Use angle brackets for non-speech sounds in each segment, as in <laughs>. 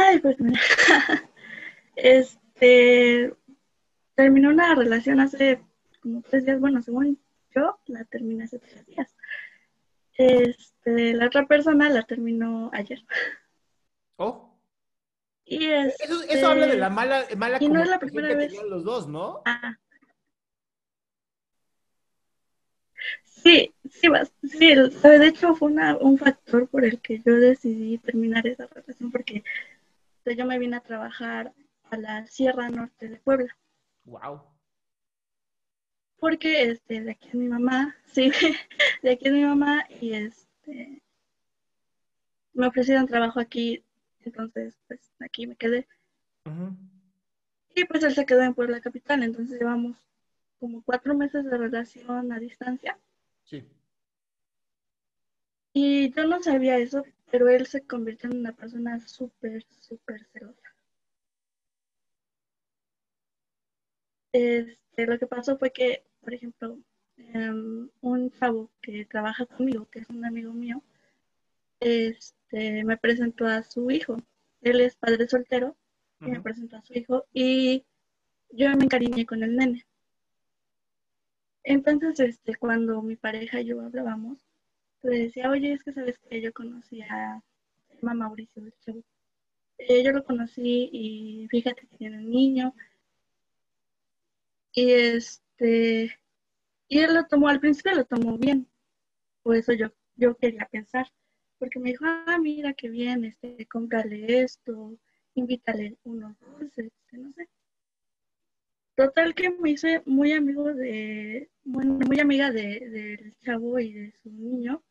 Ay, pues mira. <laughs> este. Terminó una relación hace como tres días. Bueno, según yo, la terminé hace tres días. Este, la otra persona la terminó ayer. Oh. Y este, eso habla de la mala, mala y no es la primera que vez. tenían los dos, ¿no? Ah. Sí, sí, vas- sí, de hecho fue una, un factor por el que yo decidí terminar esa relación porque yo me vine a trabajar a la Sierra Norte de Puebla Wow. porque este, de aquí es mi mamá, <laughs> sí, de aquí es mi mamá y este me ofrecieron trabajo aquí, entonces pues aquí me quedé y pues él se quedó en Puebla capital, entonces llevamos como cuatro meses de relación a distancia. Sí. Y yo no sabía eso, pero él se convirtió en una persona súper, súper celosa. Este, lo que pasó fue que, por ejemplo, em, un chavo que trabaja conmigo, que es un amigo mío, este, me presentó a su hijo. Él es padre soltero y me presentó a su hijo y yo me encariñé con el nene. Entonces, este, cuando mi pareja y yo hablábamos, le decía, oye, es que sabes que yo conocí a llama Mauricio. Eh, yo lo conocí y fíjate que tiene un niño. Y este, y él lo tomó, al principio lo tomó bien. Por eso yo, yo quería pensar. Porque me dijo, ah, mira qué bien, este, cómprale esto, invítale unos dulces, este, no sé. Total que me hice muy amigo de, bueno, muy amiga de, del chavo y de su niño,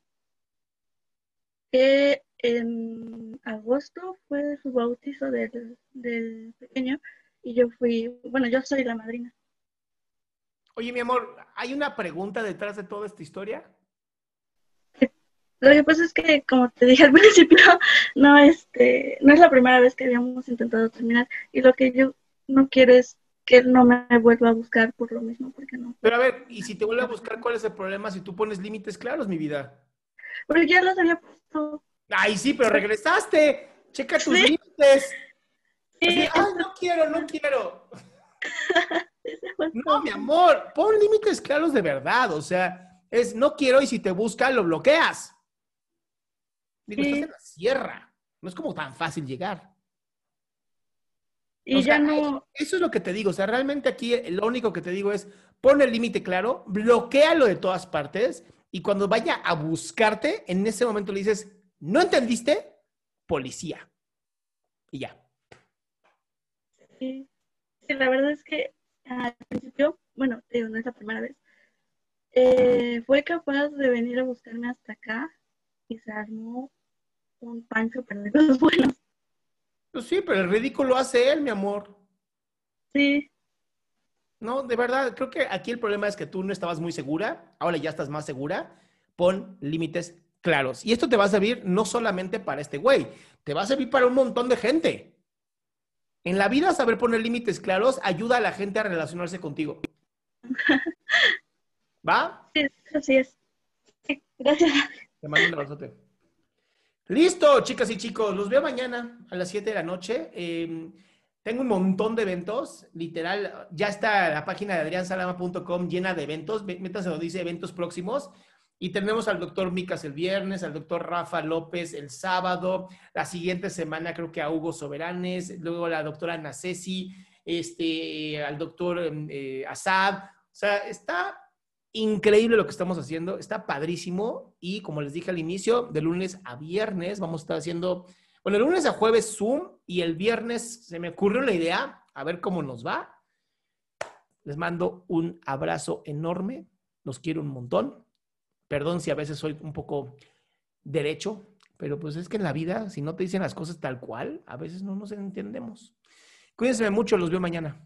que en agosto fue su bautizo del, del pequeño y yo fui, bueno, yo soy la madrina. Oye, mi amor, ¿hay una pregunta detrás de toda esta historia? Lo que pasa es que, como te dije al <laughs> principio, no, este, no es la primera vez que habíamos intentado terminar y lo que yo no quiero es que él no me vuelva a buscar por lo mismo, porque no. Pero a ver, y si te vuelve a buscar, ¿cuál es el problema si tú pones límites claros, mi vida? Porque ya los había puesto. Ay, sí, pero regresaste. Checa tus Sí. límites. Sí, Ay, no quiero, no quiero. <laughs> No, mi amor, pon límites claros de verdad. O sea, es no quiero y si te busca, lo bloqueas. Digo, Sí. estás en la sierra. No es como tan fácil llegar. Y O sea, ya no, Eso es lo que te digo. O sea, realmente aquí lo único que te digo es pon el límite claro, bloquealo de todas partes y cuando vaya a buscarte, en ese momento le dices, ¿no entendiste? Policía. Y ya. Sí, la verdad es que al principio, bueno, digo, no es la primera vez, eh, fue capaz de venir a buscarme hasta acá y se armó un pancho pero de cosas <laughs> buenas. Pues sí, pero el ridículo hace él, mi amor. Sí, No, de verdad, creo que aquí el problema es que tú no estabas muy segura, ahora ya estás más segura. Pon límites claros. Y esto te va a servir no solamente para este güey, te va a servir para un montón de gente. En la vida, saber poner límites claros ayuda a la gente a relacionarse contigo. <laughs> ¿Va? sí, así es. Sí, gracias. Te mando un abrazote. Listo, chicas y chicos. Los veo mañana a las 7 de la noche. Eh, tengo un montón de eventos. Literal, ya está la página de adriansalama.com llena de eventos. Ve- Métanse donde dice eventos próximos. Y tenemos al doctor Micas el viernes, al doctor Rafa López el sábado. La siguiente semana creo que a Hugo Soberanes. Luego la doctora Ana Ceci, este, al doctor eh, Asad. O sea, está increíble lo que estamos haciendo, está padrísimo y como les dije al inicio, de lunes a viernes vamos a estar haciendo, bueno, de lunes a jueves Zoom y el viernes se me ocurrió la idea, a ver cómo nos va. Les mando un abrazo enorme, los quiero un montón. Perdón si a veces soy un poco derecho, Pero pues es que en la vida, si no te dicen las cosas tal cual, a veces no nos entendemos. Cuídense mucho, los veo mañana.